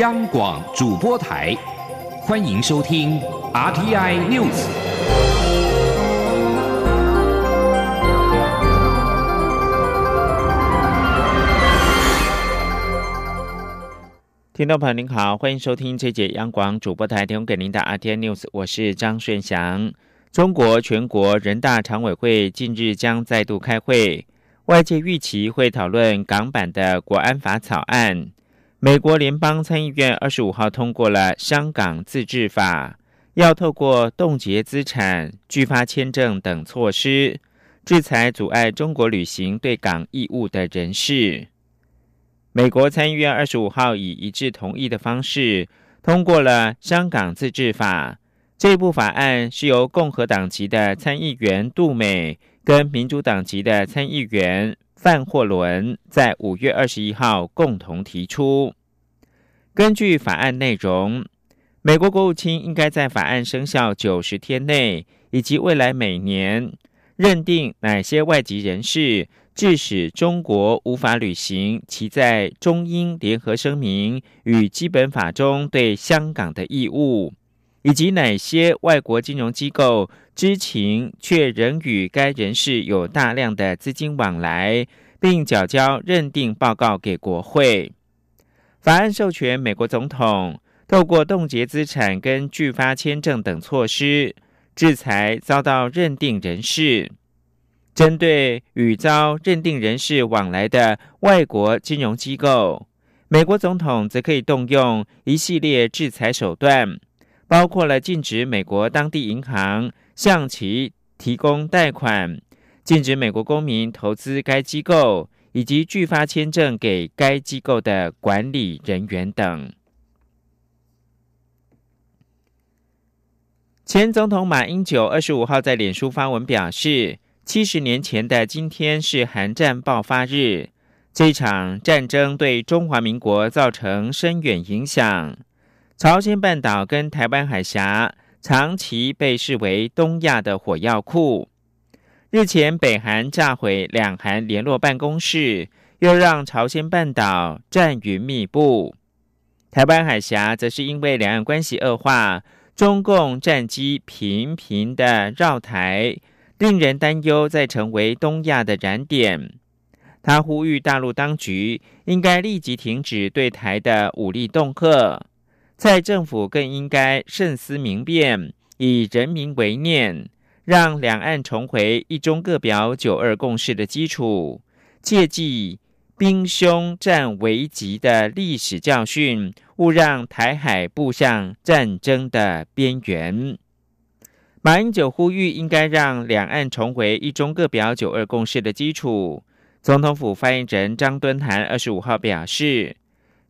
央广主播台，欢迎收听 RTI News。听众朋友您好，欢迎收听这节央广主播台提供给您的 RTI News，我是张顺祥。中国全国人大常委会近日将再度开会。外界预期会讨论港版的国安法草案。美国联邦参议院二十五号通过了《香港自治法》，要透过冻结资产、拒发签证等措施，制裁阻碍中国履行对港义务的人士。美国参议院二十五号以一致同意的方式通过了《香港自治法》。这部法案是由共和党籍的参议员杜美。跟民主党籍的参议员范霍伦在五月二十一号共同提出，根据法案内容，美国国务卿应该在法案生效九十天内，以及未来每年认定哪些外籍人士致使中国无法履行其在中英联合声明与基本法中对香港的义务。以及哪些外国金融机构知情却仍与该人士有大量的资金往来，并缴交认定报告给国会？法案授权美国总统透过冻结资产跟拒发签证等措施制裁遭到认定人士。针对与遭认定人士往来的外国金融机构，美国总统则可以动用一系列制裁手段。包括了禁止美国当地银行向其提供贷款，禁止美国公民投资该机构，以及拒发签证给该机构的管理人员等。前总统马英九二十五号在脸书发文表示，七十年前的今天是韩战爆发日，这场战争对中华民国造成深远影响。朝鲜半岛跟台湾海峡长期被视为东亚的火药库。日前，北韩炸毁两韩联络办公室，又让朝鲜半岛战云密布。台湾海峡则是因为两岸关系恶化，中共战机频频的绕台，令人担忧再成为东亚的燃点。他呼吁大陆当局应该立即停止对台的武力恫吓。在政府更应该慎思明辨，以人民为念，让两岸重回一中各表、九二共识的基础，切记兵凶战危急的历史教训，勿让台海步向战争的边缘。马英九呼吁，应该让两岸重回一中各表、九二共识的基础。总统府发言人张敦涵二十五号表示，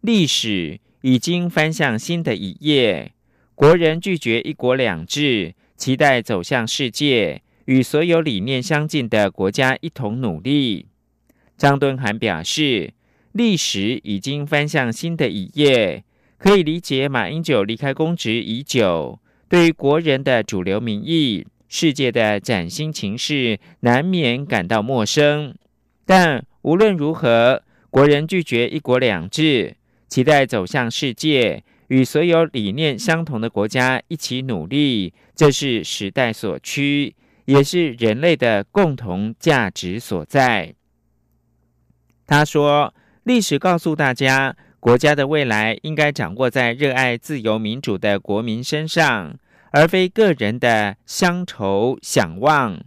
历史。已经翻向新的一页，国人拒绝一国两制，期待走向世界，与所有理念相近的国家一同努力。张敦涵表示，历史已经翻向新的一页，可以理解马英九离开公职已久，对于国人的主流民意、世界的崭新情势，难免感到陌生。但无论如何，国人拒绝一国两制。期待走向世界，与所有理念相同的国家一起努力，这是时代所趋，也是人类的共同价值所在。他说：“历史告诉大家，国家的未来应该掌握在热爱自由民主的国民身上，而非个人的乡愁想望。”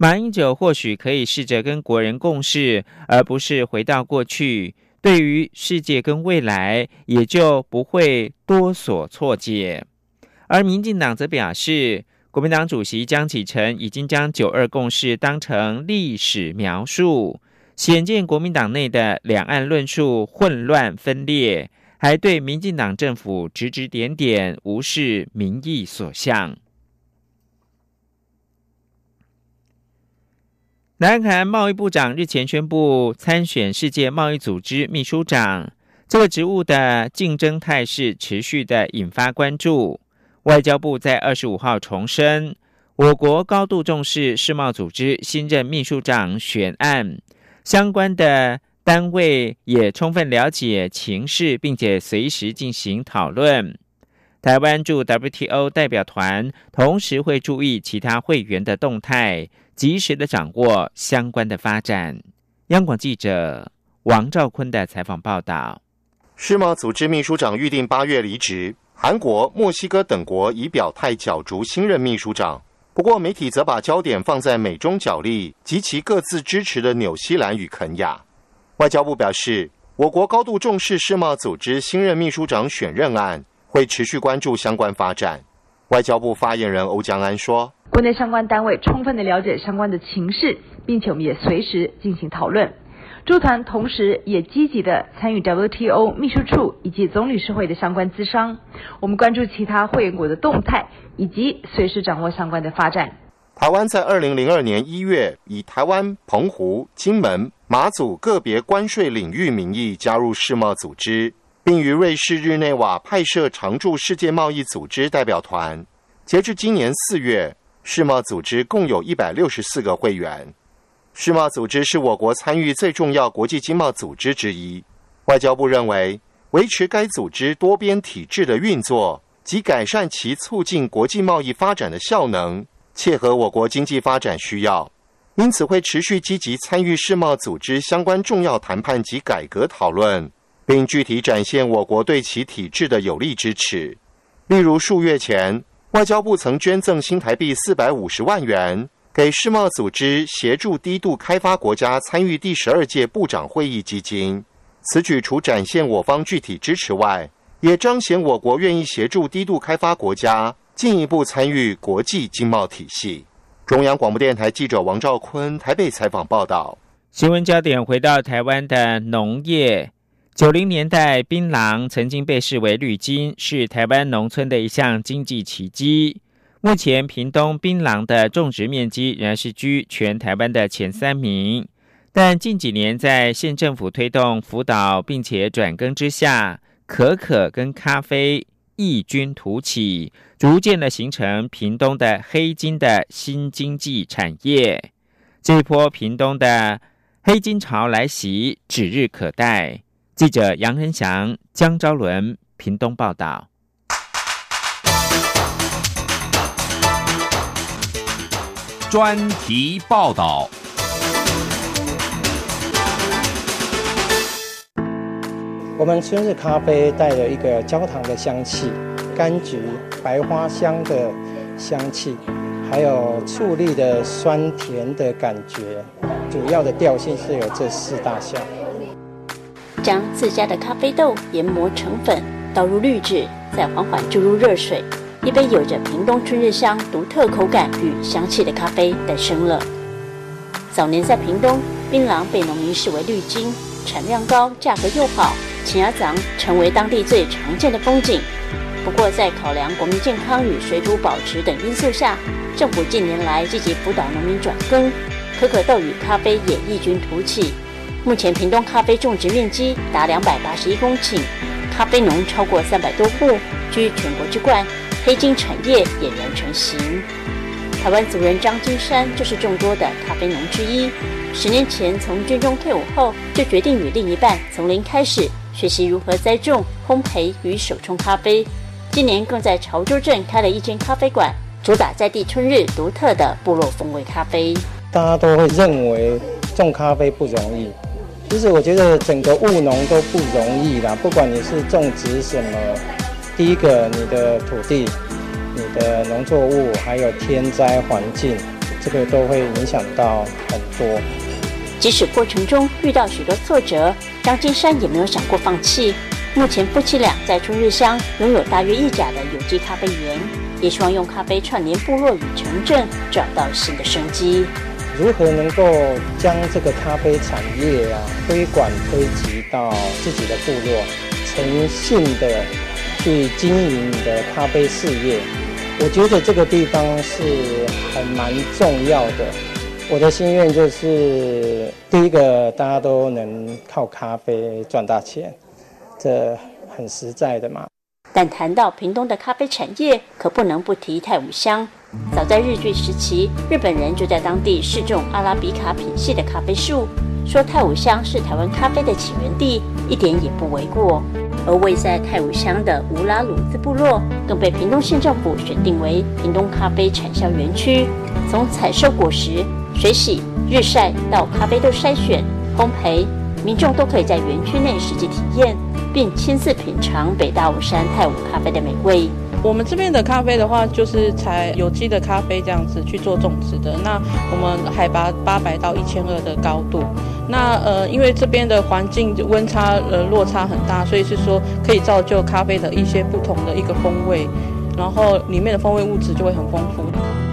马英九或许可以试着跟国人共事，而不是回到过去。对于世界跟未来，也就不会多所错解。而民进党则表示，国民党主席江启臣已经将九二共识当成历史描述，显见国民党内的两岸论述混乱分裂，还对民进党政府指指点点，无视民意所向。南韩贸易部长日前宣布参选世界贸易组织秘书长，这个职务的竞争态势持续的引发关注。外交部在二十五号重申，我国高度重视世贸组织新任秘书长选案，相关的单位也充分了解情势，并且随时进行讨论。台湾驻 WTO 代表团同时会注意其他会员的动态，及时的掌握相关的发展。央广记者王兆坤的采访报道：世贸组织秘书长预定八月离职，韩国、墨西哥等国已表态角逐新任秘书长。不过，媒体则把焦点放在美中角力及其各自支持的纽西兰与肯亚。外交部表示，我国高度重视世贸组织新任秘书长选任案，会持续关注相关发展。外交部发言人欧江安说。国内相关单位充分的了解相关的情势，并且我们也随时进行讨论。驻团同时也积极的参与 WTO 秘书处以及总理事会的相关资商。我们关注其他会员国的动态，以及随时掌握相关的发展。台湾在二零零二年一月以台湾、澎湖、金门、马祖个别关税领域名义加入世贸组织，并于瑞士日内瓦派设常驻世界贸易组织代表团。截至今年四月。世贸组织共有一百六十四个会员。世贸组织是我国参与最重要国际经贸组织之一。外交部认为，维持该组织多边体制的运作及改善其促进国际贸易发展的效能，切合我国经济发展需要，因此会持续积极参与世贸组织相关重要谈判及改革讨论，并具体展现我国对其体制的有力支持。例如数月前。外交部曾捐赠新台币四百五十万元给世贸组织，协助低度开发国家参与第十二届部长会议基金。此举除展现我方具体支持外，也彰显我国愿意协助低度开发国家进一步参与国际经贸体系。中央广播电台记者王兆坤台北采访报道。新闻焦点回到台湾的农业。九零年代，槟榔曾经被视为绿金，是台湾农村的一项经济奇迹。目前，屏东槟榔的种植面积仍然是居全台湾的前三名。但近几年，在县政府推动辅导并且转耕之下，可可跟咖啡异军突起，逐渐的形成屏东的黑金的新经济产业。这一波屏东的黑金潮来袭，指日可待。记者杨仁祥、江昭伦，屏东报道。专题报道。我们春日咖啡带了一个焦糖的香气、柑橘、白花香的香气，还有醋栗的酸甜的感觉。主要的调性是有这四大项。将自家的咖啡豆研磨成粉，倒入滤纸，再缓缓注入热水，一杯有着屏东春日香独特口感与香气的咖啡诞生了。早年在屏东，槟榔被农民视为绿金，产量高，价格又好，青芽长成为当地最常见的风景。不过，在考量国民健康与水土保持等因素下，政府近年来积极辅导农民转耕，可可豆与咖啡也异军突起。目前屏东咖啡种植面积达两百八十一公顷，咖啡农超过三百多户，居全国之冠，黑金产业俨然成型。台湾族人张金山就是众多的咖啡农之一。十年前从军中退伍后，就决定与另一半从零开始学习如何栽种、烘焙与手冲咖啡。今年更在潮州镇开了一间咖啡馆，主打在地春日独特的部落风味咖啡。大家都会认为种咖啡不容易。其实我觉得整个务农都不容易啦，不管你是种植什么，第一个你的土地、你的农作物，还有天灾环境，这个都会影响到很多。即使过程中遇到许多挫折，张金山也没有想过放弃。目前夫妻俩在春日乡拥有大约一甲的有机咖啡园，也希望用咖啡串联部落与城镇，找到新的生机。如何能够将这个咖啡产业啊推广推及到自己的部落，诚信的去经营你的咖啡事业？我觉得这个地方是很蛮重要的。我的心愿就是，第一个大家都能靠咖啡赚大钱，这很实在的嘛。但谈到屏东的咖啡产业，可不能不提太武乡。早在日据时期，日本人就在当地试种阿拉比卡品系的咖啡树，说太武乡是台湾咖啡的起源地，一点也不为过。而位在太武乡的乌拉鲁兹部落，更被屏东县政府选定为屏东咖啡产销园区。从采收果实、水洗、日晒到咖啡豆筛选、烘焙，民众都可以在园区内实际体验，并亲自品尝北大武山太武咖啡的美味。我们这边的咖啡的话，就是采有机的咖啡这样子去做种植的。那我们海拔八百到一千二的高度。那呃，因为这边的环境温差呃落差很大，所以是说可以造就咖啡的一些不同的一个风味，然后里面的风味物质就会很丰富。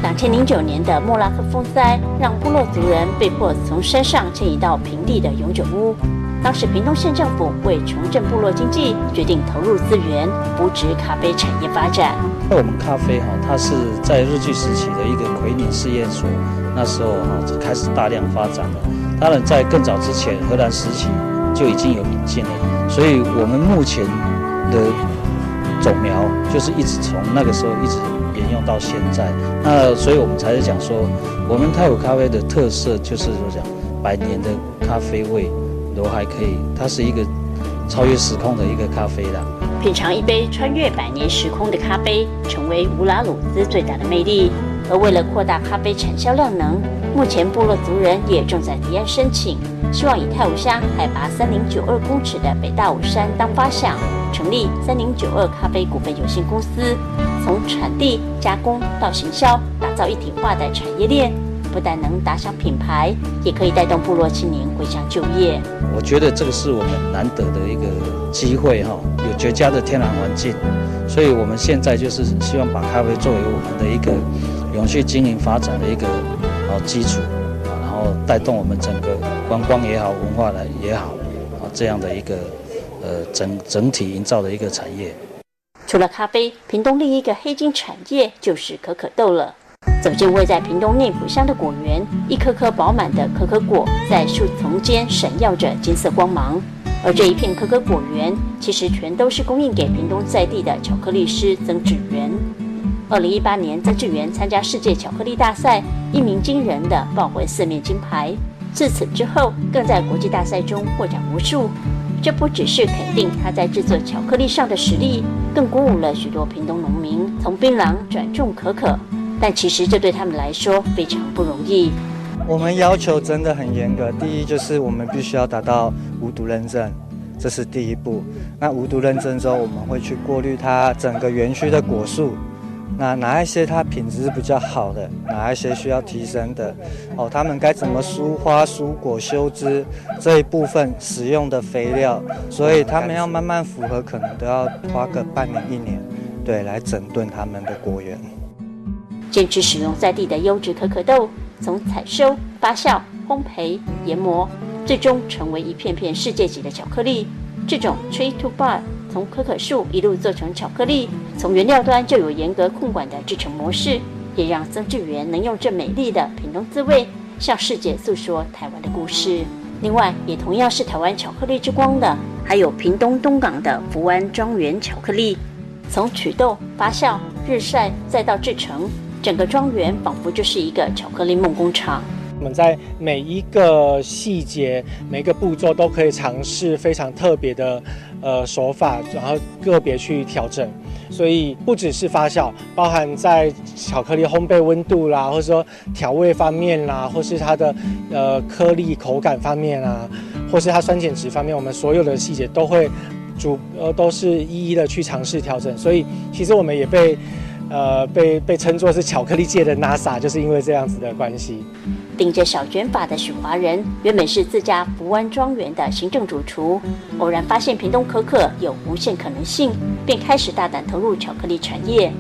两千零九年的莫拉克风灾，让部落族人被迫从山上迁移到平地的永久屋。当时屏东县政府为重振部落经济，决定投入资源扶植咖啡产业发展。那我们咖啡哈，它是在日据时期的一个奎宁试验所，那时候哈开始大量发展了。当然，在更早之前，荷兰时期就已经有引进了。所以我们目前的种苗就是一直从那个时候一直沿用到现在。那所以我们才是讲说，我们泰武咖啡的特色就是说讲百年的咖啡味。都还可以，它是一个超越时空的一个咖啡啦。品尝一杯穿越百年时空的咖啡，成为乌拉鲁兹最大的魅力。而为了扩大咖啡产销量能，目前部落族人也正在提案申请，希望以太武乡海拔三零九二公尺的北大武山当发想，成立三零九二咖啡股份有限公司，从产地、加工到行销，打造一体化的产业链。不但能打响品牌，也可以带动部落青年回乡就业。我觉得这个是我们难得的一个机会哈，有绝佳的天然环境，所以我们现在就是希望把咖啡作为我们的一个永续经营发展的一个啊基础，然后带动我们整个观光也好，文化的也好啊这样的一个呃整整体营造的一个产业。除了咖啡，屏东另一个黑金产业就是可可豆了。走进位在屏东内埔乡的果园，一颗颗饱满的可可果在树丛间闪耀着金色光芒。而这一片可可果园，其实全都是供应给屏东在地的巧克力师曾志源。二零一八年，曾志源参加世界巧克力大赛，一鸣惊人的抱回四面金牌。自此之后，更在国际大赛中获奖无数。这不只是肯定他在制作巧克力上的实力，更鼓舞了许多屏东农民从槟榔转种可可。但其实这对他们来说非常不容易。我们要求真的很严格，第一就是我们必须要达到无毒认证，这是第一步。那无毒认证之后，我们会去过滤它整个园区的果树，那哪一些它品质是比较好的，哪一些需要提升的，哦，他们该怎么疏花疏果修枝这一部分使用的肥料，所以他们要慢慢符合，可能都要花个半年一年，对，来整顿他们的果园。坚持使用在地的优质可可豆，从采收、发酵、烘焙、研磨，最终成为一片片世界级的巧克力。这种 tree to bar 从可可树一路做成巧克力，从原料端就有严格控管的制成模式，也让曾志源能用这美丽的品东滋味，向世界诉说台湾的故事。另外，也同样是台湾巧克力之光的，还有屏东东港的福安庄园巧克力，从取豆、发酵、日晒，再到制成。整个庄园仿佛就是一个巧克力梦工厂。我们在每一个细节、每一个步骤都可以尝试非常特别的呃手法，然后个别去调整。所以不只是发酵，包含在巧克力烘焙温度啦，或者说调味方面啦，或是它的呃颗粒口感方面啊，或是它酸碱值方面，我们所有的细节都会主呃都是一一的去尝试调整。所以其实我们也被。呃，被被称作是巧克力界的 NASA，就是因为这样子的关系。顶着小卷发的许华人，原本是自家福湾庄园的行政主厨，偶然发现屏东可可有无限可能性，便开始大胆投入巧克力产业。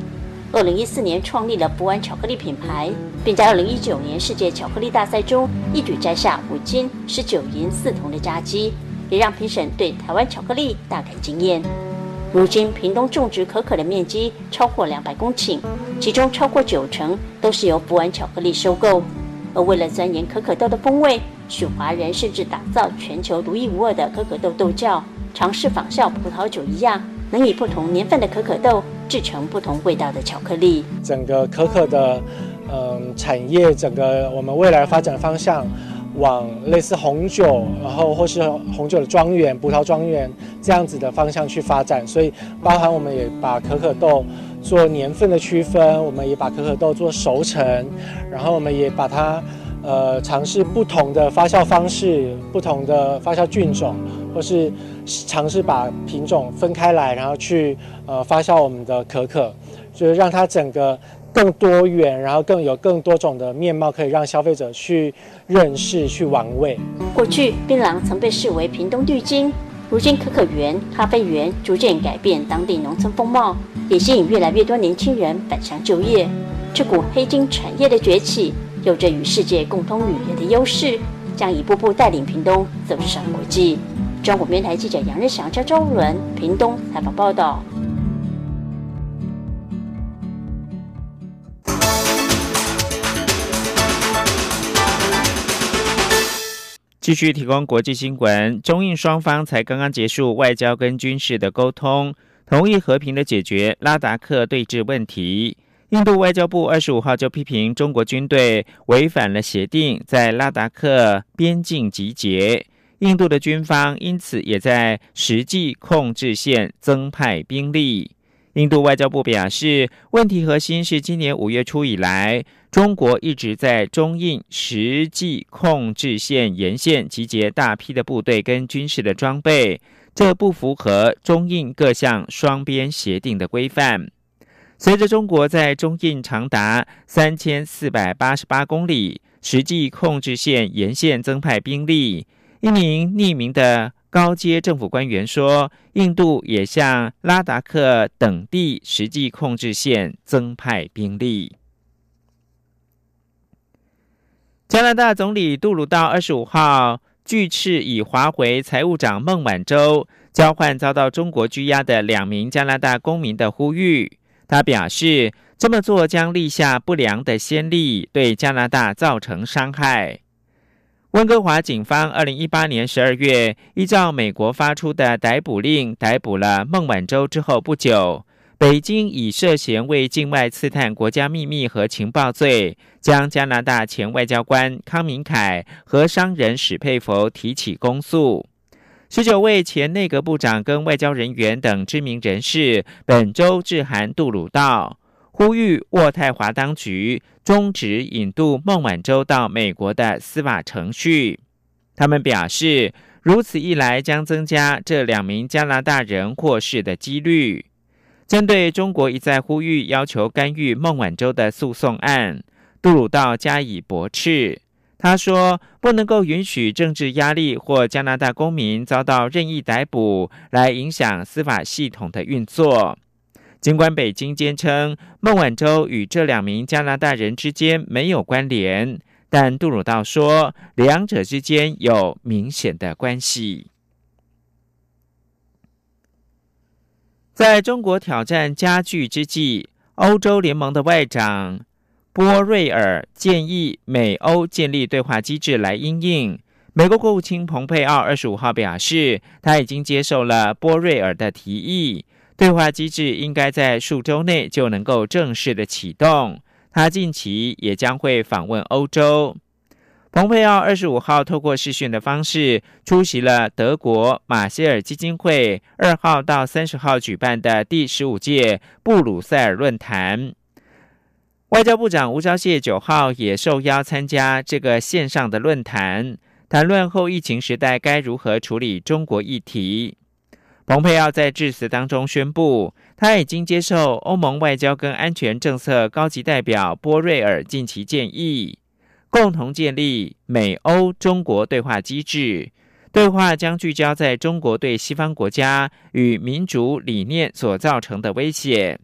二零一四年创立了福湾巧克力品牌，并在二零一九年世界巧克力大赛中一举摘下五金、十九银四铜的佳绩，也让评审对台湾巧克力大感惊艳。如今，屏东种植可可的面积超过两百公顷，其中超过九成都是由福安巧克力收购。而为了钻研可可豆的风味，许华人甚至打造全球独一无二的可可豆豆窖，尝试仿效葡萄酒一样，能以不同年份的可可豆制成不同味道的巧克力。整个可可的，嗯，产业整个我们未来发展方向。往类似红酒，然后或是红酒的庄园、葡萄庄园这样子的方向去发展。所以，包含我们也把可可豆做年份的区分，我们也把可可豆做熟成，然后我们也把它呃尝试不同的发酵方式、不同的发酵菌种，或是尝试把品种分开来，然后去呃发酵我们的可可，就是让它整个。更多元，然后更有更多种的面貌，可以让消费者去认识、去玩味。过去，槟榔曾被视为屏东绿金，如今可可园、咖啡园逐渐改变当地农村风貌，也吸引越来越多年轻人返乡就业。这股黑金产业的崛起，有着与世界共通语言的优势，将一步步带领屏东走上国际。中国电台记者杨日祥、张周伦，屏东采访报道。继续提供国际新闻，中印双方才刚刚结束外交跟军事的沟通，同意和平的解决拉达克对峙问题。印度外交部二十五号就批评中国军队违反了协定，在拉达克边境集结，印度的军方因此也在实际控制线增派兵力。印度外交部表示，问题核心是今年五月初以来。中国一直在中印实际控制线沿线集结大批的部队跟军事的装备，这不符合中印各项双边协定的规范。随着中国在中印长达三千四百八十八公里实际控制线沿线增派兵力，一名匿名的高阶政府官员说，印度也向拉达克等地实际控制线增派兵力。加拿大总理杜鲁道二十五号拒斥以华为财务长孟晚舟交换遭到中国拘押的两名加拿大公民的呼吁。他表示，这么做将立下不良的先例，对加拿大造成伤害。温哥华警方二零一八年十二月依照美国发出的逮捕令逮捕了孟晚舟之后不久。北京以涉嫌为境外刺探国家秘密和情报罪，将加拿大前外交官康明凯和商人史佩佛提起公诉。十九位前内阁部长跟外交人员等知名人士本周致函杜鲁道，呼吁渥太华当局终止引渡孟晚舟到美国的司法程序。他们表示，如此一来将增加这两名加拿大人获释的几率。针对中国一再呼吁要求干预孟晚舟的诉讼案，杜鲁道加以驳斥。他说：“不能够允许政治压力或加拿大公民遭到任意逮捕来影响司法系统的运作。”尽管北京坚称孟晚舟与这两名加拿大人之间没有关联，但杜鲁道说两者之间有明显的关系。在中国挑战加剧之际，欧洲联盟的外长波瑞尔建议美欧建立对话机制来应应。美国国务卿蓬佩奥二十五号表示，他已经接受了波瑞尔的提议，对话机制应该在数周内就能够正式的启动。他近期也将会访问欧洲。蓬佩奥二十五号透过视讯的方式出席了德国马歇尔基金会二号到三十号举办的第十五届布鲁塞尔论坛。外交部长吴钊燮九号也受邀参加这个线上的论坛，谈论后疫情时代该如何处理中国议题。蓬佩奥在致辞当中宣布，他已经接受欧盟外交跟安全政策高级代表波瑞尔近期建议。共同建立美欧中国对话机制，对话将聚焦在中国对西方国家与民主理念所造成的威胁。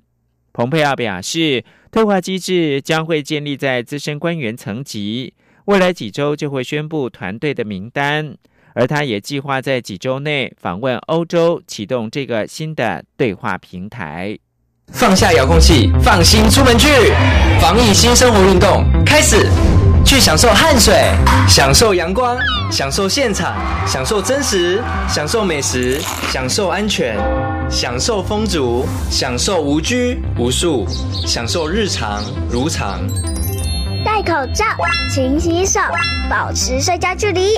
蓬佩奥表示，对话机制将会建立在资深官员层级，未来几周就会宣布团队的名单，而他也计划在几周内访问欧洲，启动这个新的对话平台。放下遥控器，放心出门去，防疫新生活运动开始。去享受汗水，享受阳光，享受现场，享受真实，享受美食，享受安全，享受风足，享受无拘无束，享受日常如常。戴戴口罩，勤洗手，保持社交距离。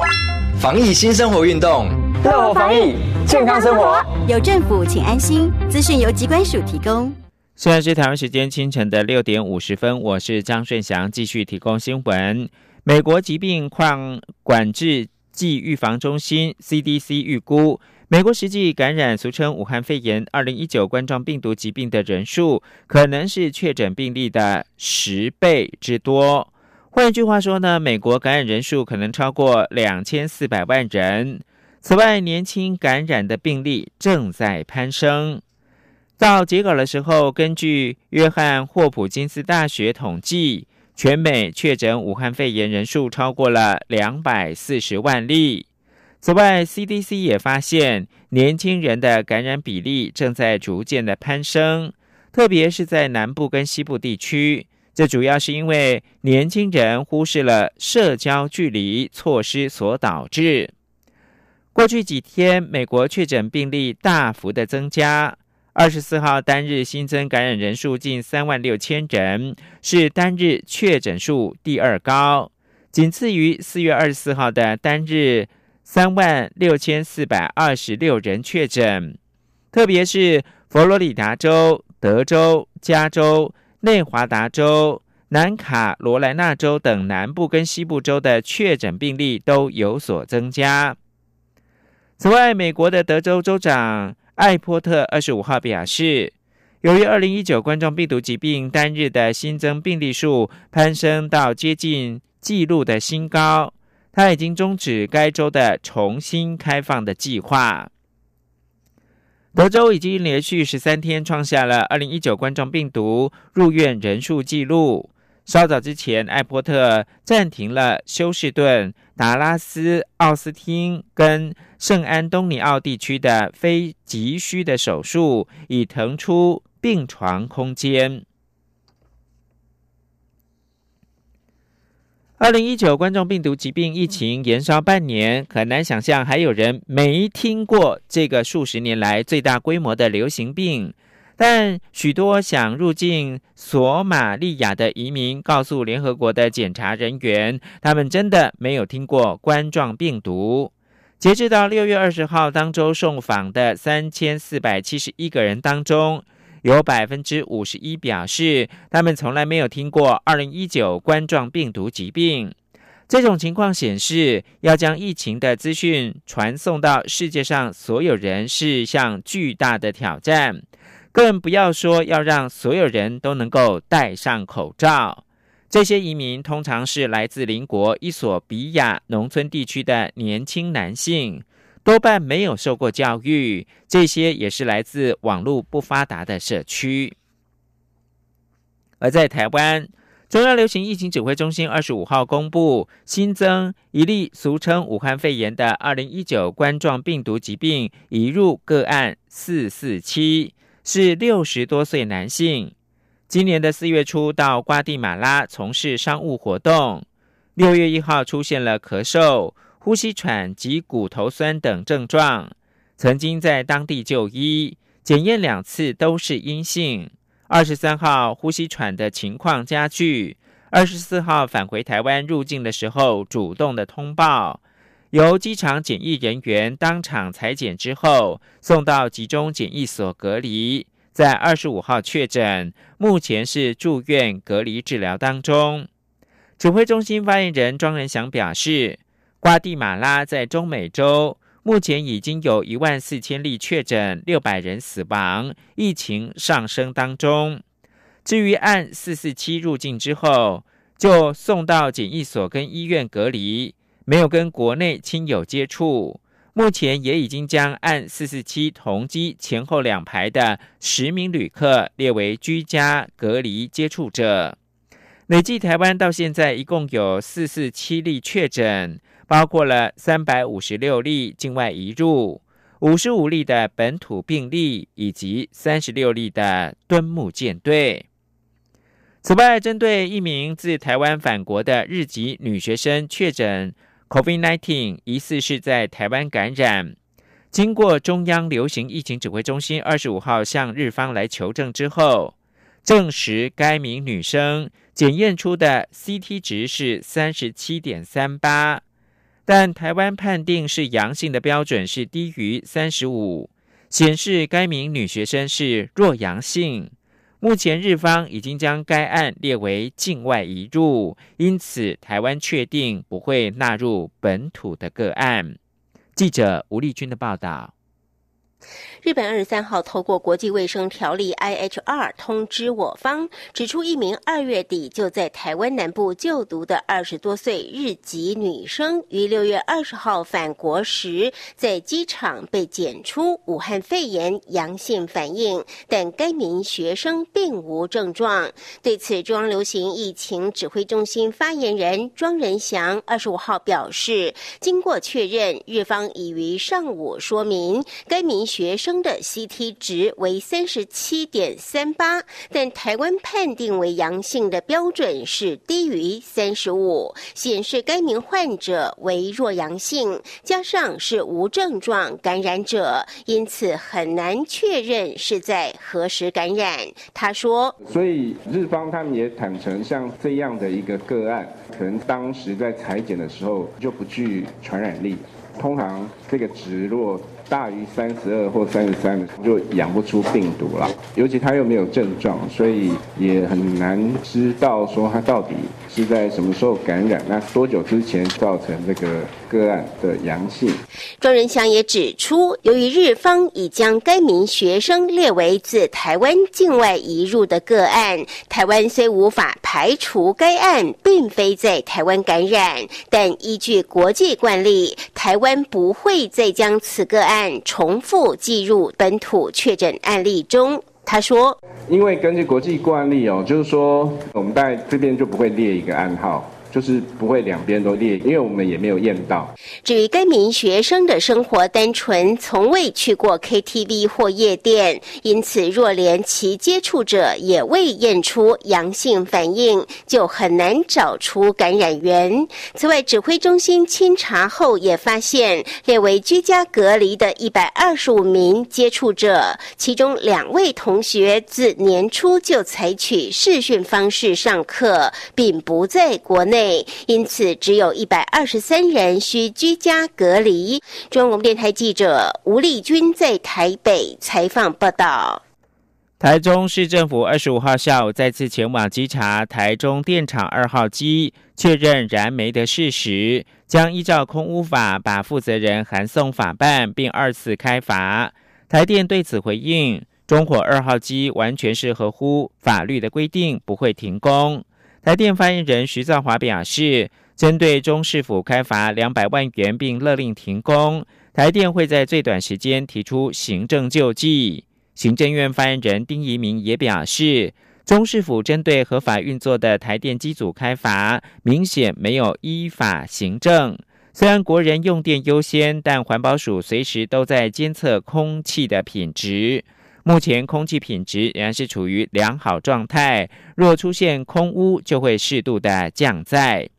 防疫新生活运动，乐活防疫，健康生活。有政府，请安心。资讯由机关署提供。现在是台湾时间清晨的六点五十分，我是张顺祥，继续提供新闻。美国疾病抗管制暨预防中心 （CDC） 预估，美国实际感染俗称武汉肺炎二零一九冠状病毒疾病的人数，可能是确诊病例的十倍之多。换句话说呢，美国感染人数可能超过两千四百万人。此外，年轻感染的病例正在攀升。到截稿的时候，根据约翰霍普金斯大学统计，全美确诊武汉肺炎人数超过了两百四十万例。此外，CDC 也发现年轻人的感染比例正在逐渐的攀升，特别是在南部跟西部地区。这主要是因为年轻人忽视了社交距离措施所导致。过去几天，美国确诊病例大幅的增加。二十四号单日新增感染人数近三万六千人，是单日确诊数第二高，仅次于四月二十四号的单日三万六千四百二十六人确诊。特别是佛罗里达州、德州、加州、内华达州、南卡罗来纳州等南部跟西部州的确诊病例都有所增加。此外，美国的德州州长。艾波特二十五号表示，由于二零一九冠状病毒疾病单日的新增病例数攀升到接近纪录的新高，他已经终止该州的重新开放的计划。德州已经连续十三天创下了二零一九冠状病毒入院人数纪录。稍早之前，艾波特暂停了休士顿、达拉斯、奥斯汀跟圣安东尼奥地区的非急需的手术，以腾出病床空间。二零一九冠状病毒疾病疫情延烧半年，很难想象还有人没听过这个数十年来最大规模的流行病。但许多想入境索马利亚的移民告诉联合国的检查人员，他们真的没有听过冠状病毒。截至到六月二十号当周受访的三千四百七十一个人当中，有百分之五十一表示他们从来没有听过二零一九冠状病毒疾病。这种情况显示，要将疫情的资讯传送到世界上所有人是一项巨大的挑战。更不要说要让所有人都能够戴上口罩。这些移民通常是来自邻国伊索比亚农村地区的年轻男性，多半没有受过教育。这些也是来自网络不发达的社区。而在台湾，中央流行疫情指挥中心二十五号公布新增一例俗称武汉肺炎的二零一九冠状病毒疾病移入个案四四七。是六十多岁男性，今年的四月初到瓜地马拉从事商务活动，六月一号出现了咳嗽、呼吸喘及骨头酸等症状，曾经在当地就医，检验两次都是阴性。二十三号呼吸喘的情况加剧，二十四号返回台湾入境的时候主动的通报。由机场检疫人员当场裁剪之后，送到集中检疫所隔离，在二十五号确诊，目前是住院隔离治疗当中。指挥中心发言人庄仁祥表示，瓜地马拉在中美洲目前已经有一万四千例确诊，六百人死亡，疫情上升当中。至于按四四七入境之后，就送到检疫所跟医院隔离。没有跟国内亲友接触，目前也已经将按四四七同机前后两排的十名旅客列为居家隔离接触者。累计台湾到现在一共有四四七例确诊，包括了三百五十六例境外移入、五十五例的本土病例以及三十六例的敦木舰队。此外，针对一名自台湾返国的日籍女学生确诊。COVID-19 疑似是在台湾感染，经过中央流行疫情指挥中心二十五号向日方来求证之后，证实该名女生检验出的 CT 值是三十七点三八，但台湾判定是阳性的标准是低于三十五，显示该名女学生是弱阳性。目前日方已经将该案列为境外移入，因此台湾确定不会纳入本土的个案。记者吴丽君的报道。日本二十三号透过国际卫生条例 （IHR） 通知我方，指出一名二月底就在台湾南部就读的二十多岁日籍女生，于六月二十号返国时，在机场被检出武汉肺炎阳性反应，但该名学生并无症状。对此，中央流行疫情指挥中心发言人庄仁祥二十五号表示，经过确认，日方已于上午说明该名学生。的 CT 值为三十七点三八，但台湾判定为阳性的标准是低于三十五，显示该名患者为弱阳性，加上是无症状感染者，因此很难确认是在何时感染。他说：“所以日方他们也坦诚，像这样的一个个案，可能当时在裁剪的时候就不具传染力。通常这个值若……”大于三十二或三十三的就养不出病毒了，尤其他又没有症状，所以也很难知道说他到底是在什么时候感染，那多久之前造成这个个案的阳性。庄仁祥也指出，由于日方已将该名学生列为自台湾境外移入的个案，台湾虽无法排除该案并非在台湾感染，但依据国际惯例，台湾不会再将此个案。重复计入本土确诊案例中，他说：“因为根据国际惯例哦，就是说我们在这边就不会列一个暗号。”就是不会两边都列，因为我们也没有验到。至于该名学生的生活单纯，从未去过 KTV 或夜店，因此若连其接触者也未验出阳性反应，就很难找出感染源。此外，指挥中心清查后也发现，列为居家隔离的一百二十五名接触者，其中两位同学自年初就采取视讯方式上课，并不在国内。因此，只有一百二十三人需居家隔离。中央电台记者吴丽君在台北采访报道。台中市政府二十五号下午再次前往稽查台中电厂二号机，确认燃煤的事实，将依照空污法把负责人函送法办，并二次开罚。台电对此回应：中火二号机完全是合乎法律的规定，不会停工。台电发言人徐兆华表示，针对中市府开罚两百万元并勒令停工，台电会在最短时间提出行政救济。行政院发言人丁仪明也表示，中市府针对合法运作的台电机组开罚，明显没有依法行政。虽然国人用电优先，但环保署随时都在监测空气的品质。目前空气品质仍然是处于良好状态，若出现空污，就会适度的降载。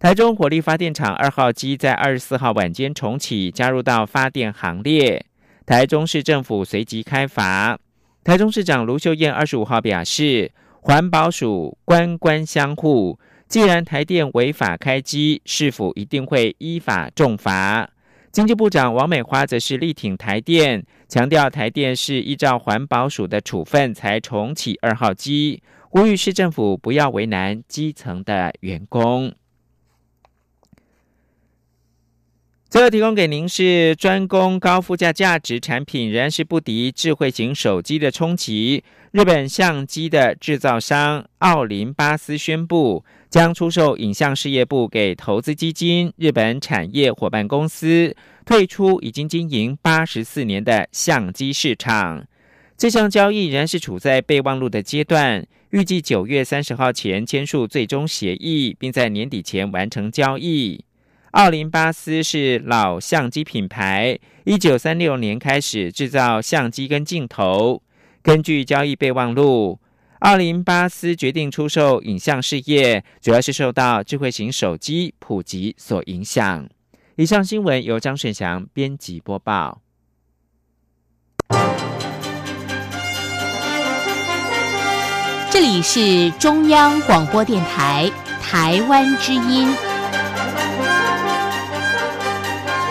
台中火力发电厂二号机在二十四号晚间重启，加入到发电行列。台中市政府随即开罚。台中市长卢秀燕二十五号表示，环保署官官相护，既然台电违法开机，是否一定会依法重罚？经济部长王美花则是力挺台电，强调台电是依照环保署的处分才重启二号机，呼吁市政府不要为难基层的员工。最后提供给您是专攻高附加价值产品，仍然是不敌智慧型手机的冲击。日本相机的制造商奥林巴斯宣布，将出售影像事业部给投资基金日本产业伙伴公司，退出已经经营八十四年的相机市场。这项交易仍然是处在备忘录的阶段，预计九月三十号前签署最终协议，并在年底前完成交易。奥林巴斯是老相机品牌，一九三六年开始制造相机跟镜头。根据交易备忘录，奥林巴斯决定出售影像事业，主要是受到智慧型手机普及所影响。以上新闻由张顺祥编辑播报。这里是中央广播电台台湾之音。